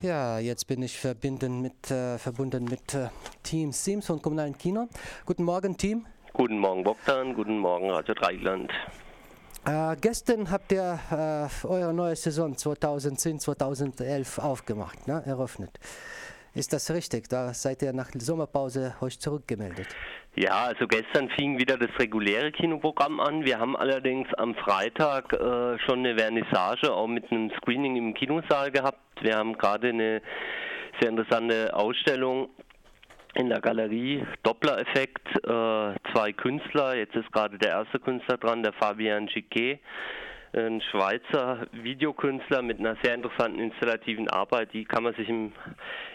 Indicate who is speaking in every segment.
Speaker 1: Ja, jetzt bin ich verbinden mit, äh, verbunden mit äh, Team Sims von Kommunalen Kino. Guten Morgen, Team.
Speaker 2: Guten Morgen, Bogdan. Guten Morgen, Radio Dreieckland.
Speaker 1: Äh, gestern habt ihr äh, eure neue Saison 2010-2011 aufgemacht, ne? eröffnet. Ist das richtig? Da seid ihr nach der Sommerpause euch zurückgemeldet.
Speaker 2: Ja, also gestern fing wieder das reguläre Kinoprogramm an. Wir haben allerdings am Freitag äh, schon eine Vernissage auch mit einem Screening im Kinosaal gehabt. Wir haben gerade eine sehr interessante Ausstellung in der Galerie Doppler-Effekt. Äh, zwei Künstler, jetzt ist gerade der erste Künstler dran, der Fabian Giquet ein Schweizer Videokünstler mit einer sehr interessanten installativen Arbeit. Die kann man sich im,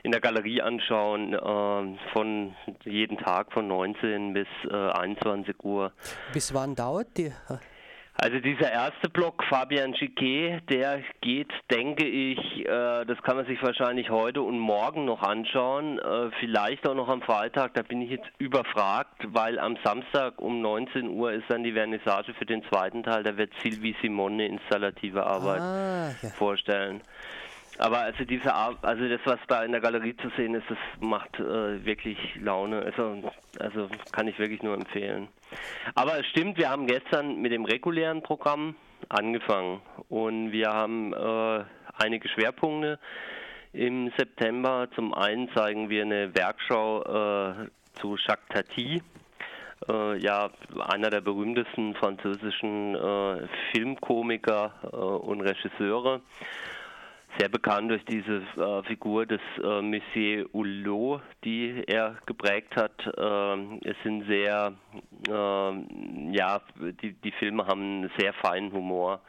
Speaker 2: in der Galerie anschauen, äh, von jeden Tag von 19 bis äh, 21 Uhr.
Speaker 1: Bis wann dauert die?
Speaker 2: Also dieser erste Block, Fabian Chiquet, der geht, denke ich, äh, das kann man sich wahrscheinlich heute und morgen noch anschauen, äh, vielleicht auch noch am Freitag, da bin ich jetzt überfragt, weil am Samstag um 19 Uhr ist dann die Vernissage für den zweiten Teil, da wird Silvi Simone installative Arbeit ah, ja. vorstellen. Aber also diese also das, was da in der Galerie zu sehen ist, das macht äh, wirklich Laune. Also, also kann ich wirklich nur empfehlen. Aber es stimmt, wir haben gestern mit dem regulären Programm angefangen und wir haben äh, einige Schwerpunkte im September. Zum einen zeigen wir eine Werkschau äh, zu Jacques Tati, äh, ja einer der berühmtesten französischen äh, Filmkomiker äh, und Regisseure sehr bekannt durch diese äh, Figur des äh, Monsieur Hulot, die er geprägt hat. Äh, es sind sehr, ähm, ja, die, die Filme haben einen sehr feinen Humor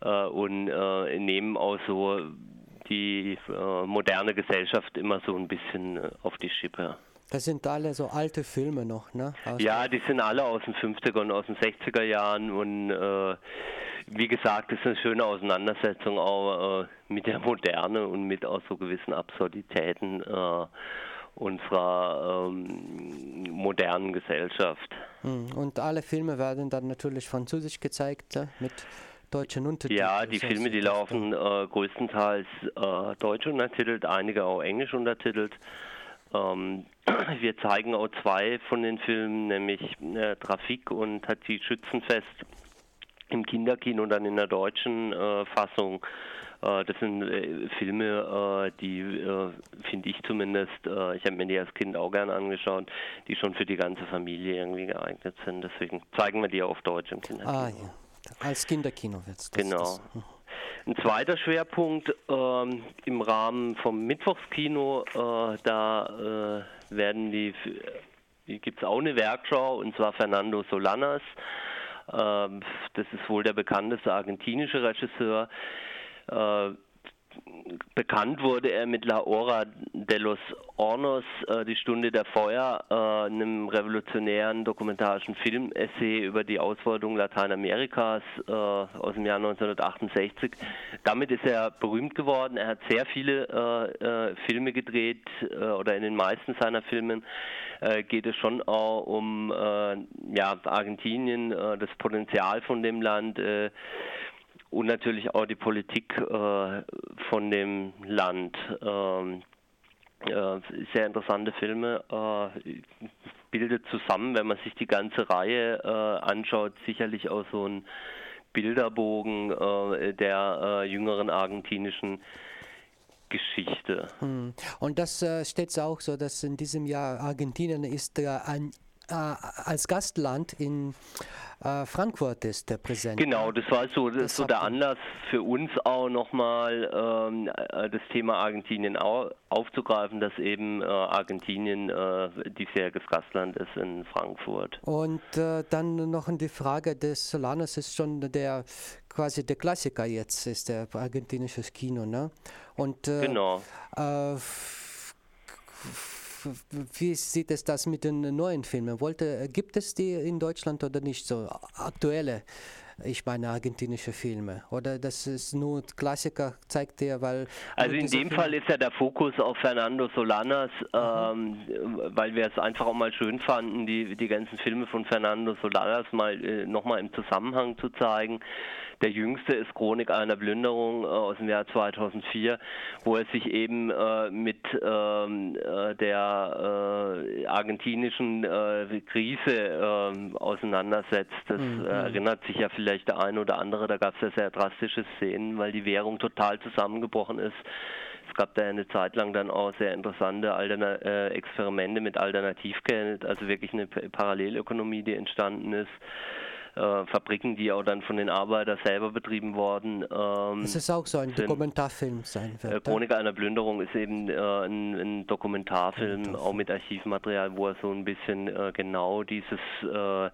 Speaker 2: äh, und äh, nehmen auch so die äh, moderne Gesellschaft immer so ein bisschen auf die Schippe.
Speaker 1: Das sind alle so alte Filme noch, ne?
Speaker 2: Aus ja, die sind alle aus den 50er und aus den 60er Jahren und wie gesagt, es ist eine schöne Auseinandersetzung auch äh, mit der Moderne und mit auch so gewissen Absurditäten äh, unserer ähm, modernen Gesellschaft.
Speaker 1: Hm, und alle Filme werden dann natürlich französisch gezeigt äh, mit deutschen Untertiteln.
Speaker 2: Ja, die Filme, die laufen äh, größtenteils äh, deutsch untertitelt, einige auch englisch untertitelt. Ähm, wir zeigen auch zwei von den Filmen, nämlich äh, Trafik und Tati Schützenfest im Kinderkino und dann in der deutschen äh, Fassung. Äh, das sind äh, Filme, äh, die äh, finde ich zumindest, äh, ich habe mir die als Kind auch gerne angeschaut, die schon für die ganze Familie irgendwie geeignet sind. Deswegen zeigen wir die auf Deutsch im Kinderkino. Ah ja,
Speaker 1: als Kinderkino wird es.
Speaker 2: Genau. Das. Hm. Ein zweiter Schwerpunkt ähm, im Rahmen vom Mittwochskino, da werden die, gibt es auch eine Werkschau und zwar Fernando Solanas. Ähm, das ist wohl der bekannteste argentinische Regisseur. Äh, bekannt wurde er mit La Hora de los Hornos, äh, die Stunde der Feuer, äh, einem revolutionären dokumentarischen Film-Essay über die Ausbeutung Lateinamerikas aus dem Jahr 1968. Damit ist er berühmt geworden. Er hat sehr viele Filme gedreht oder in den meisten seiner Filmen geht es schon auch um ja, Argentinien, das Potenzial von dem Land und natürlich auch die Politik äh, von dem Land. Ähm, äh, sehr interessante Filme, äh, bildet zusammen, wenn man sich die ganze Reihe äh, anschaut, sicherlich auch so ein Bilderbogen äh, der äh, jüngeren argentinischen Geschichte.
Speaker 1: Hm. Und das äh, steht auch so, dass in diesem Jahr Argentinien ist äh, ein äh, als Gastland in äh, Frankfurt ist der präsent.
Speaker 2: Genau, das war so, das so der Anlass für uns auch nochmal ähm, äh, das Thema Argentinien au aufzugreifen, dass eben äh, Argentinien äh, diesjähriges Gastland ist in Frankfurt.
Speaker 1: Und äh, dann noch die Frage des Solanas ist schon der quasi der Klassiker jetzt, ist der argentinische Kino, ne? Und
Speaker 2: genau
Speaker 1: wie sieht es das mit den neuen Filmen? Wollte, gibt es die in Deutschland oder nicht so aktuelle ich meine argentinische Filme. Oder das ist nur Klassiker, zeigt dir, weil.
Speaker 2: Also in dem Filme Fall ist ja der Fokus auf Fernando Solanas, ähm, weil wir es einfach auch mal schön fanden, die, die ganzen Filme von Fernando Solanas mal äh, nochmal im Zusammenhang zu zeigen. Der jüngste ist Chronik einer Plünderung äh, aus dem Jahr 2004, wo er sich eben äh, mit ähm, äh, der argentinischen Krise ähm, auseinandersetzt. Das mhm. erinnert sich ja vielleicht der eine oder andere, da gab es ja sehr drastische Szenen, weil die Währung total zusammengebrochen ist. Es gab da eine Zeit lang dann auch sehr interessante Alterna äh, Experimente mit Alternativgeld, also wirklich eine Parallelökonomie, die entstanden ist äh, Fabriken, die auch dann von den Arbeitern selber betrieben worden.
Speaker 1: Ähm, es ist auch so ein sind, Dokumentarfilm sein
Speaker 2: wird. Äh, Chronik einer Plünderung ist eben äh, ein, ein Dokumentarfilm, Dokumentarfilm, auch mit Archivmaterial, wo er so ein bisschen äh, genau dieses äh,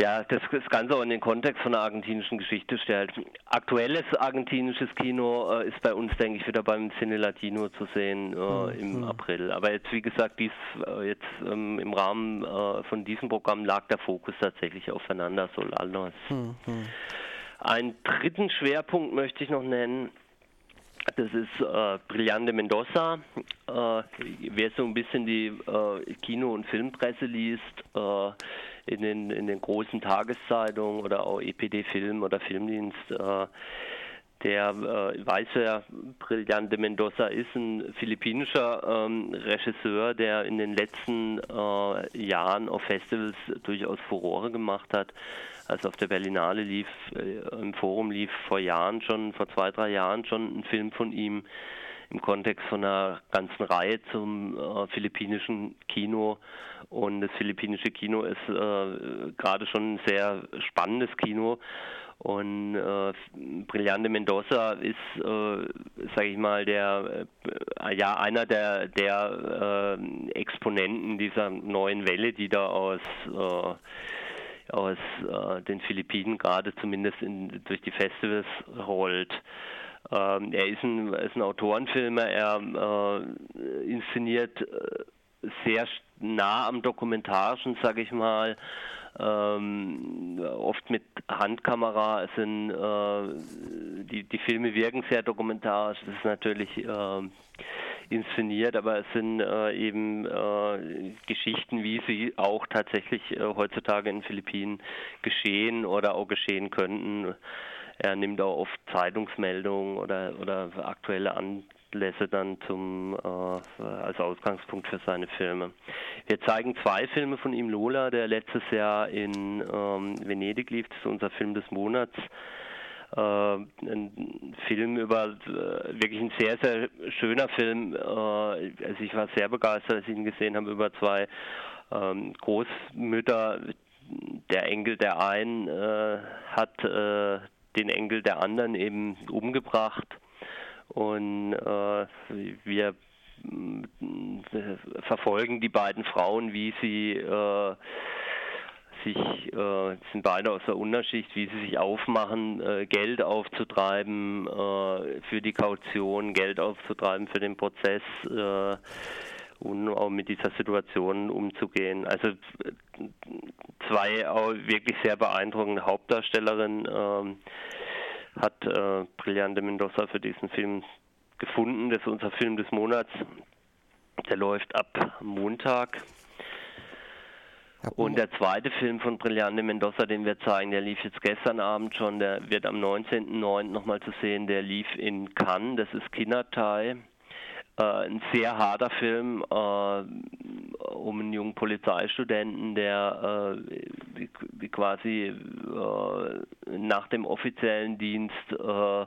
Speaker 2: ja, das, das Ganze auch in den Kontext von der argentinischen Geschichte stellt. Aktuelles argentinisches Kino äh, ist bei uns, denke ich, wieder beim Cine Latino zu sehen äh, mhm. im mhm. April. Aber jetzt, wie gesagt, dies, äh, jetzt ähm, im Rahmen äh, von diesem Programm lag der Fokus tatsächlich auf Fernanda Solanos. Mhm. Einen dritten Schwerpunkt möchte ich noch nennen. Das ist äh, Brillante Mendoza. Äh, wer so ein bisschen die äh, Kino- und Filmpresse liest, äh, in den, in den großen Tageszeitungen oder auch EPD Film oder Filmdienst, äh, der äh, weiß, wer Brillante Mendoza ist, ein philippinischer ähm, Regisseur, der in den letzten äh, Jahren auf Festivals durchaus Furore gemacht hat. Also auf der Berlinale lief, äh, im Forum lief vor Jahren schon, vor zwei, drei Jahren schon ein Film von ihm im Kontext von einer ganzen Reihe zum äh, philippinischen Kino. Und das philippinische Kino ist äh, gerade schon ein sehr spannendes Kino. Und äh, Brillante Mendoza ist, äh, sage ich mal, der äh, ja einer der, der äh, Exponenten dieser neuen Welle, die da aus äh, aus äh, den Philippinen gerade zumindest in, durch die Festivals rollt. Ähm, er ist ein, ist ein Autorenfilmer, er äh, inszeniert äh, sehr nah am Dokumentarischen, sage ich mal. Ähm, oft mit Handkamera. Es sind, äh, die, die Filme wirken sehr dokumentarisch. Das ist natürlich äh, inszeniert, aber es sind äh, eben äh, Geschichten, wie sie auch tatsächlich äh, heutzutage in den Philippinen geschehen oder auch geschehen könnten. Er nimmt auch oft Zeitungsmeldungen oder, oder aktuelle Anlässe dann zum, äh, als Ausgangspunkt für seine Filme. Wir zeigen zwei Filme von ihm, Lola, der letztes Jahr in ähm, Venedig lief, das ist unser Film des Monats. Äh, ein Film über äh, wirklich ein sehr, sehr schöner Film. Äh, also ich war sehr begeistert, als ich ihn gesehen habe, über zwei ähm, Großmütter. Der Enkel der einen hat den Enkel der anderen eben umgebracht. Und äh, wir äh, verfolgen die beiden Frauen, wie sie äh, sich, äh, sind beide aus der Unterschicht, wie sie sich aufmachen, äh, Geld aufzutreiben äh, für die Kaution, Geld aufzutreiben für den Prozess äh, und auch mit dieser Situation umzugehen. Also zwei auch wirklich sehr beeindruckende Hauptdarstellerinnen ähm, hat äh, Brillante Mendoza für diesen Film gefunden. Das ist unser Film des Monats. Der läuft ab Montag. Und der zweite Film von Brillante Mendoza, den wir zeigen, der lief jetzt gestern Abend schon, der wird am 19.09. nochmal zu sehen, der lief in Cannes, das ist Kindertai. Äh, ein sehr harter Film äh, um einen jungen Polizeistudenten, der äh, quasi äh, nach dem offiziellen Dienst äh,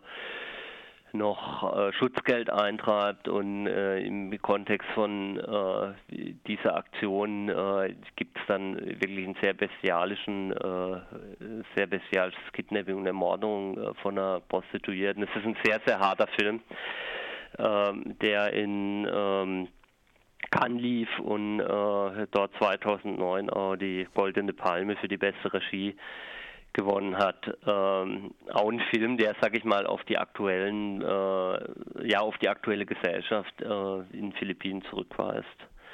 Speaker 2: noch äh, Schutzgeld eintreibt und im Kontext von dieser Aktion gibt es dann wirklich einen sehr bestialischen, sehr bestialisches Kidnapping und Ermordung von einer Prostituierten. Es ist ein sehr, sehr harter Film, der in ähm, Cannes lief und dort 2009 auch die Goldene Palme für die beste Regie gewonnen hat. Ähm, auch ein Film, der, sag ich mal, auf die aktuellen, äh, ja, auf die aktuelle Gesellschaft äh, in Philippinen zurückweist.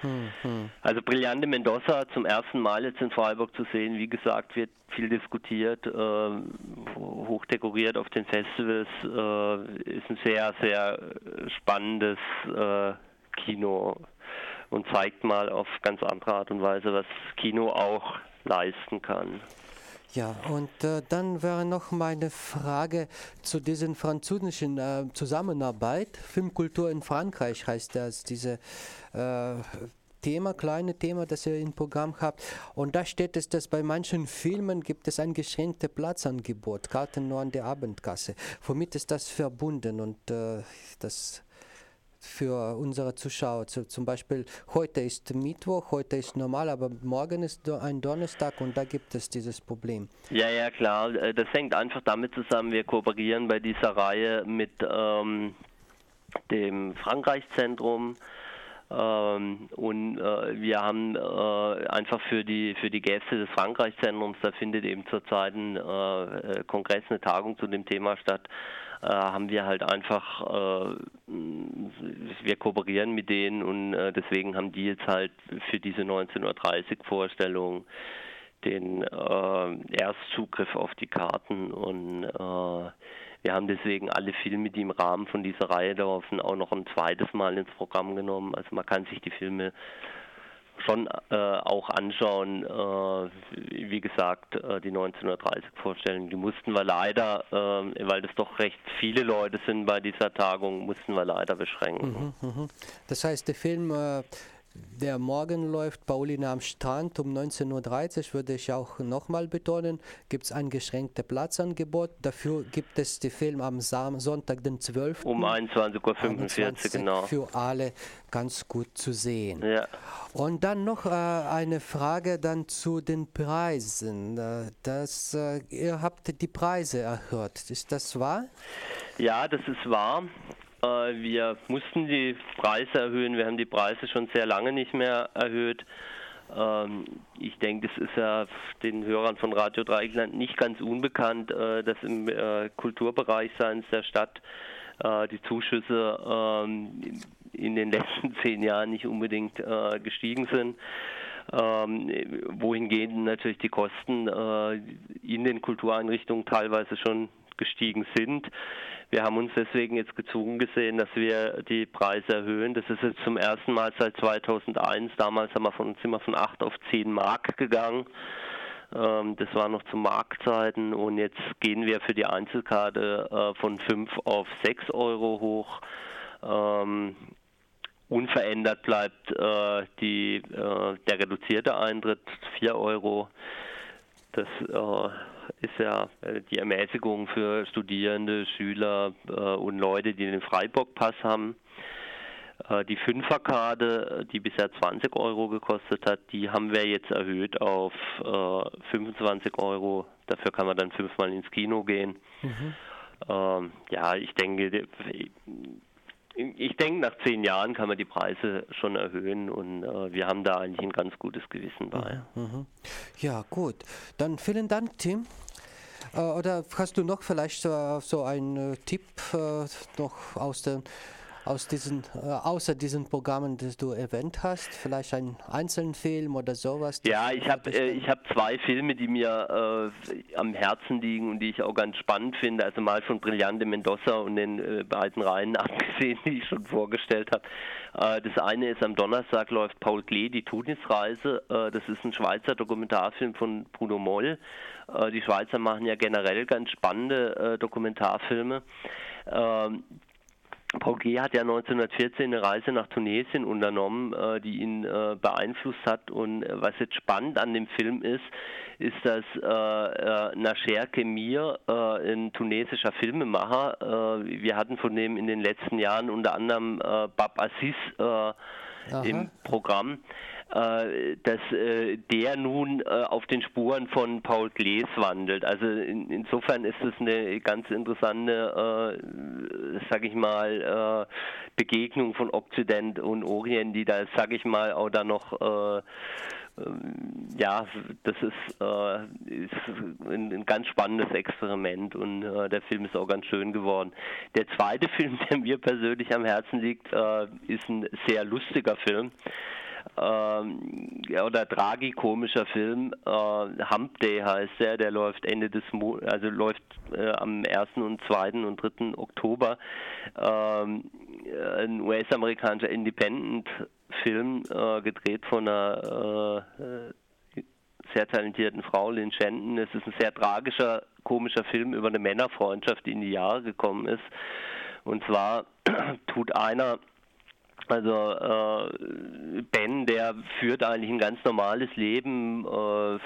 Speaker 2: Mhm. Also Brillante Mendoza zum ersten Mal jetzt in Freiburg zu sehen, wie gesagt, wird viel diskutiert, äh, hochdekoriert auf den Festivals, äh, ist ein sehr, sehr spannendes äh, Kino und zeigt mal auf ganz andere Art und Weise, was Kino auch leisten kann.
Speaker 1: Ja, und äh, dann wäre noch meine Frage zu diesen französischen äh, Zusammenarbeit. Filmkultur in Frankreich heißt das, diese äh, Thema, kleine Thema, das ihr im Programm habt. Und da steht es, dass bei manchen Filmen gibt es ein geschränktes Platzangebot, Karten nur an der Abendkasse. Womit ist das verbunden und äh, das für unsere Zuschauer. Zum Beispiel heute ist Mittwoch, heute ist normal, aber morgen ist ein Donnerstag und da gibt es dieses Problem.
Speaker 2: Ja, ja, klar. Äh, das hängt einfach damit zusammen, wir kooperieren bei dieser Reihe mit ähm, dem Frankreich-Zentrum. Ähm, und äh, wir haben äh, einfach für die für die Gäste des Frankreich-Zentrums, da findet eben zurzeit ein äh, äh Kongress, eine Tagung zu dem Thema statt, äh, haben wir halt einfach, äh, wir kooperieren mit denen und äh, deswegen haben die jetzt halt für diese 1930 Vorstellung den äh, Erstzugriff auf die Karten und äh, wir haben deswegen alle Filme, die im Rahmen von dieser Reihe laufen, auch noch ein zweites Mal ins Programm genommen. Also man kann sich die Filme schon äh, auch anschauen. Äh, wie gesagt, äh, die 1930 vorstellen, die mussten wir leider, äh, weil das doch recht viele Leute sind bei dieser Tagung, mussten wir leider beschränken.
Speaker 1: Mhm, mh. Das heißt, der Film äh, der morgen läuft, Paulina am Strand um 19.30 Uhr, würde ich auch nochmal betonen, gibt es ein geschränktes Platzangebot. Dafür gibt es den Film am Sonntag, den 12.
Speaker 2: Um 21.45 Uhr, genau.
Speaker 1: Für alle ganz gut zu sehen.
Speaker 2: Ja.
Speaker 1: Und dann noch äh, eine Frage dann zu den Preisen. Äh, das, äh, ihr habt die Preise erhöht, ist das wahr?
Speaker 2: Ja, das ist wahr. Äh, wir mussten die Preise erhöhen. Wir haben die Preise schon sehr lange nicht mehr erhöht. Ähm, ich denke, das ist ja den Hörern von Radio Dreieckland nicht ganz unbekannt, äh, dass im äh, Kulturbereich seitens der Stadt die Zuschüsse ähm, in den letzten zehn Jahren nicht unbedingt gestiegen sind. Ähm, wohingehend natürlich die Kosten in den Kultureinrichtungen teilweise schon gestiegen sind. Wir haben uns deswegen jetzt gezwungen gesehen, dass wir die Preise erhöhen. Das ist jetzt zum ersten Mal seit 2001. Damals haben wir von, sind wir von 8 auf 10 Mark gegangen. Ähm, das war noch zu Marktzeiten und jetzt gehen wir für die Einzelkarte äh, von 5 auf 6 Euro hoch. Ähm, unverändert bleibt äh, die, äh, der reduzierte Eintritt 4 Euro. Das ist ja äh, die Ermäßigung für Studierende, Schüler äh, und Leute, die den Freiburg-Pass haben. Äh, die Fünferkarte, die bisher 20 Euro gekostet hat, die haben wir jetzt erhöht auf 25 Euro. Dafür kann man dann fünfmal ins Kino gehen. Mhm. Ähm, ja, ich denke, ich denke, nach zehn Jahren kann man die Preise schon erhöhen und äh, wir haben da eigentlich ein ganz gutes Gewissen bei.
Speaker 1: Mhm. mhm. Ja, gut. Dann vielen Dank, Tim. Äh, oder hast du noch vielleicht äh, so einen äh, Tipp äh, noch aus den aus diesen, äh, außer diesen Programmen, die du erwähnt hast, vielleicht einen einzelnen Film oder sowas?
Speaker 2: Ja, ich habe äh, ich hab zwei Filme, die mir äh, am Herzen liegen und die ich auch ganz spannend finde. Also mal von Brillante Mendoza und den äh, beiden Reihen abgesehen, die ich schon vorgestellt habe. Äh, das eine ist am Donnerstag läuft Paul Klee, die Tunisreise. Äh, das ist ein Schweizer Dokumentarfilm von Bruno Moll. die Schweizer machen ja generell ganz spannende Dokumentarfilme. Paul G. hat ja 1914 eine Reise nach Tunesien unternommen, äh, die ihn äh, beeinflusst hat. Und äh, was jetzt spannend an dem Film ist, ist, dass äh, Nasher Kemir, äh, ein tunesischer Filmemacher, äh, wir hatten von dem in den letzten Jahren unter anderem Bab Assis im Programm, dass äh, der nun äh, auf den Spuren von Paul Glees wandelt. Also in, insofern ist es eine ganz interessante, äh, sag ich mal, äh, Begegnung von Okzident und Orient, die da, sag ich mal, auch da noch äh, ähm, ja, das ist, äh, ist ein, ein, ganz spannendes Experiment und äh, der Film ist auch ganz schön geworden. Der zweite Film, der mir persönlich am Herzen liegt, äh, ist ein sehr lustiger Film. Ja, oder tragikomischer Film. Äh, Hump Day heißt der, der läuft Ende des Mo also läuft äh, am 1. und 2. und 3. Oktober. Ähm, ein US-amerikanischer Independent-Film, äh, gedreht von einer äh, sehr talentierten Frau, Lynn Shenton. Es ist ein sehr tragischer, komischer Film über eine Männerfreundschaft, die in die Jahre gekommen ist. Und zwar tut einer also äh, Ben, der führt eigentlich ein ganz normales Leben, äh,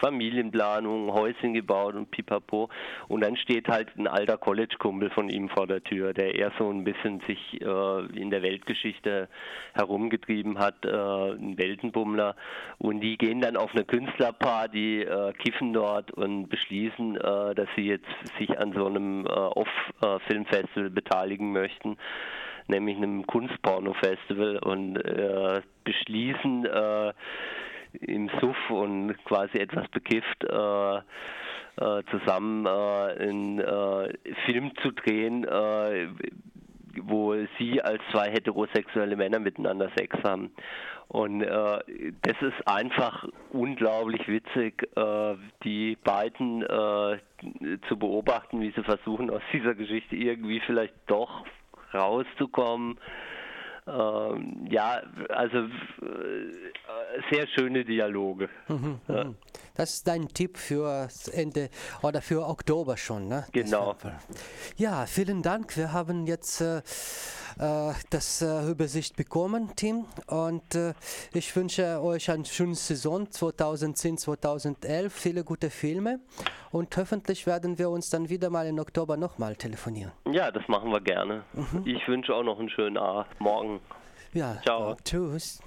Speaker 2: Familienplanung, Häuschen gebaut und pipapo. Und dann steht halt ein alter College-Kumpel von ihm vor der Tür, der eher so ein bisschen sich äh, in der Weltgeschichte herumgetrieben hat, äh, ein Weltenbummler. Und die gehen dann auf eine Künstlerparty, äh, kiffen dort und beschließen, äh, dass sie jetzt sich an so einem Off-Filmfestival beteiligen möchten nämlich einem Kunstporno-Festival und äh, beschließen, äh, im Suff und quasi etwas bekifft äh, äh zusammen äh, einen äh, Film zu drehen, wo sie als zwei heterosexuelle Männer miteinander Sex haben. Und äh, das ist einfach unglaublich witzig, äh, die beiden äh, zu beobachten, wie sie versuchen, aus dieser Geschichte irgendwie vielleicht doch rauszukommen. Ähm, ja, also äh, sehr schöne Dialoge. Mhm,
Speaker 1: ja. Mhm. Das ist dein Tipp für Ende oder für Oktober schon, ne?
Speaker 2: Genau.
Speaker 1: Ja, vielen Dank. Wir haben jetzt äh, das äh, Übersicht bekommen, Tim. Und äh, ich wünsche euch eine schöne Saison 2010, 2011, viele gute Filme. Und hoffentlich werden wir uns dann wieder mal im Oktober nochmal telefonieren.
Speaker 2: Ja, das machen wir gerne. Mhm. Ich wünsche auch noch einen schönen. Morgen.
Speaker 1: Ja, Ciao. tschüss.